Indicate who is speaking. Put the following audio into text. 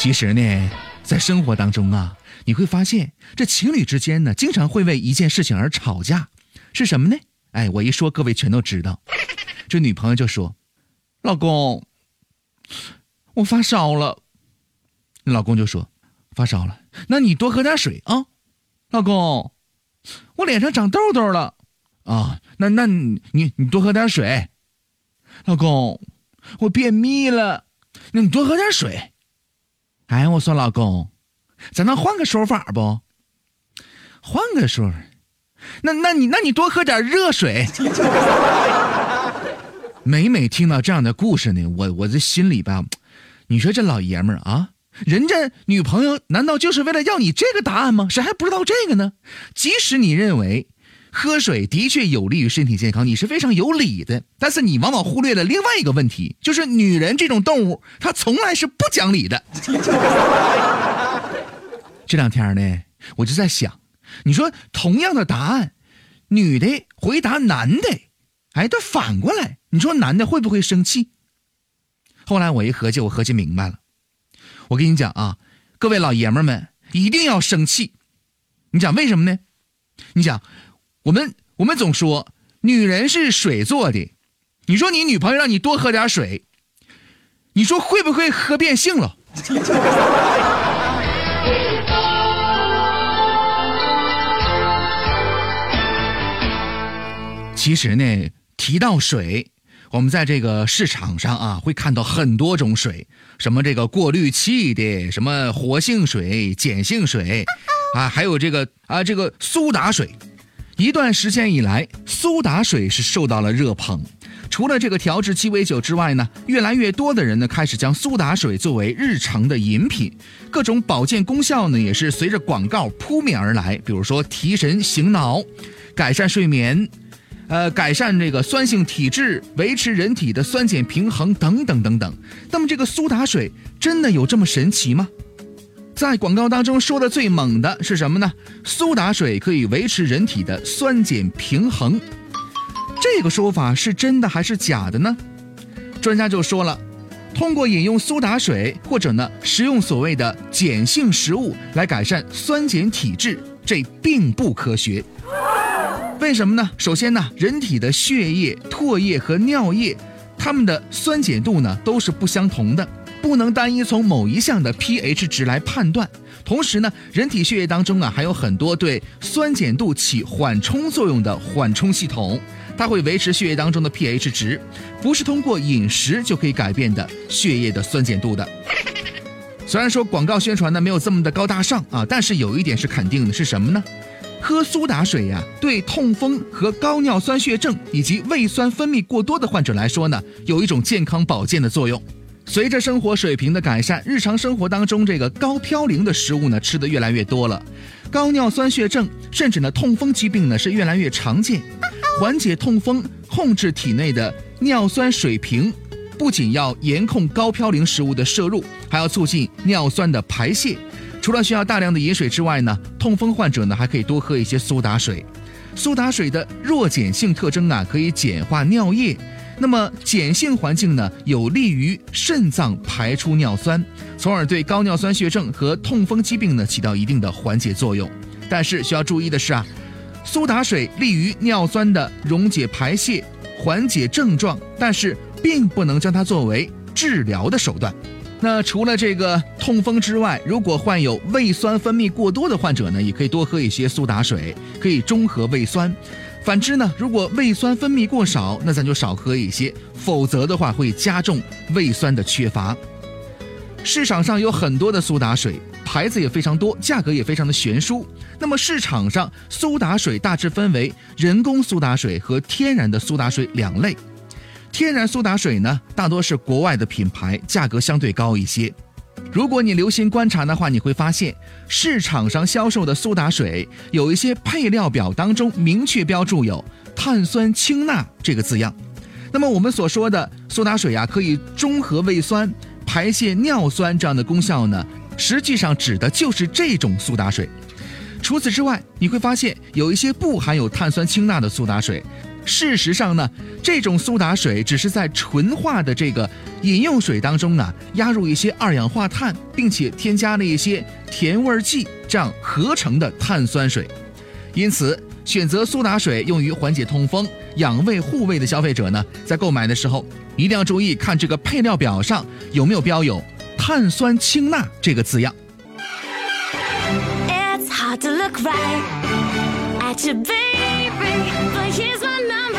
Speaker 1: 其实呢，在生活当中啊，你会发现这情侣之间呢，经常会为一件事情而吵架，是什么呢？哎，我一说，各位全都知道。这女朋友就说：“老公，我发烧了。”老公就说：“发烧了，那你多喝点水啊。”老公，我脸上长痘痘了。啊，那那你你多喝点水。老公，我便秘了，那你多喝点水。哎，我说老公，咱能换个说法不？换个说，那那你那你多喝点热水。每每听到这样的故事呢，我我这心里吧，你说这老爷们儿啊，人家女朋友难道就是为了要你这个答案吗？谁还不知道这个呢？即使你认为。喝水的确有利于身体健康，你是非常有理的。但是你往往忽略了另外一个问题，就是女人这种动物，她从来是不讲理的。这两天呢，我就在想，你说同样的答案，女的回答男的，哎，这反过来，你说男的会不会生气？后来我一合计，我合计明白了。我跟你讲啊，各位老爷们们一定要生气。你讲为什么呢？你讲。我们我们总说女人是水做的，你说你女朋友让你多喝点水，你说会不会喝变性了？其实呢，提到水，我们在这个市场上啊，会看到很多种水，什么这个过滤器的，什么活性水、碱性水，啊，还有这个啊这个苏打水。一段时间以来，苏打水是受到了热捧。除了这个调制鸡尾酒之外呢，越来越多的人呢开始将苏打水作为日常的饮品。各种保健功效呢也是随着广告扑面而来，比如说提神醒脑、改善睡眠、呃改善这个酸性体质、维持人体的酸碱平衡等等等等。那么这个苏打水真的有这么神奇吗？在广告当中说的最猛的是什么呢？苏打水可以维持人体的酸碱平衡，这个说法是真的还是假的呢？专家就说了，通过饮用苏打水或者呢食用所谓的碱性食物来改善酸碱体质，这并不科学。为什么呢？首先呢，人体的血液、唾液和尿液，它们的酸碱度呢都是不相同的。不能单一从某一项的 pH 值来判断。同时呢，人体血液当中啊还有很多对酸碱度起缓冲作用的缓冲系统，它会维持血液当中的 pH 值，不是通过饮食就可以改变的血液的酸碱度的。虽然说广告宣传呢没有这么的高大上啊，但是有一点是肯定的，是什么呢？喝苏打水呀，对痛风和高尿酸血症以及胃酸分泌过多的患者来说呢，有一种健康保健的作用。随着生活水平的改善，日常生活当中这个高嘌呤的食物呢吃的越来越多了，高尿酸血症甚至呢痛风疾病呢是越来越常见。缓解痛风，控制体内的尿酸水平，不仅要严控高嘌呤食物的摄入，还要促进尿酸的排泄。除了需要大量的饮水之外呢，痛风患者呢还可以多喝一些苏打水。苏打水的弱碱性特征啊，可以碱化尿液。那么碱性环境呢，有利于肾脏排出尿酸，从而对高尿酸血症和痛风疾病呢起到一定的缓解作用。但是需要注意的是啊，苏打水利于尿酸的溶解排泄，缓解症状，但是并不能将它作为治疗的手段。那除了这个痛风之外，如果患有胃酸分泌过多的患者呢，也可以多喝一些苏打水，可以中和胃酸。反之呢，如果胃酸分泌过少，那咱就少喝一些，否则的话会加重胃酸的缺乏。市场上有很多的苏打水，牌子也非常多，价格也非常的悬殊。那么市场上苏打水大致分为人工苏打水和天然的苏打水两类。天然苏打水呢，大多是国外的品牌，价格相对高一些。如果你留心观察的话，你会发现市场上销售的苏打水有一些配料表当中明确标注有碳酸氢钠这个字样。那么我们所说的苏打水呀，可以中和胃酸、排泄尿酸这样的功效呢，实际上指的就是这种苏打水。除此之外，你会发现有一些不含有碳酸氢钠的苏打水。事实上呢，这种苏打水只是在纯化的这个饮用水当中呢，压入一些二氧化碳，并且添加了一些甜味剂，这样合成的碳酸水。因此，选择苏打水用于缓解痛风、养胃护胃的消费者呢，在购买的时候一定要注意看这个配料表上有没有标有碳酸氢钠这个字样。
Speaker 2: It's hard to look right at you, baby. but here's my number.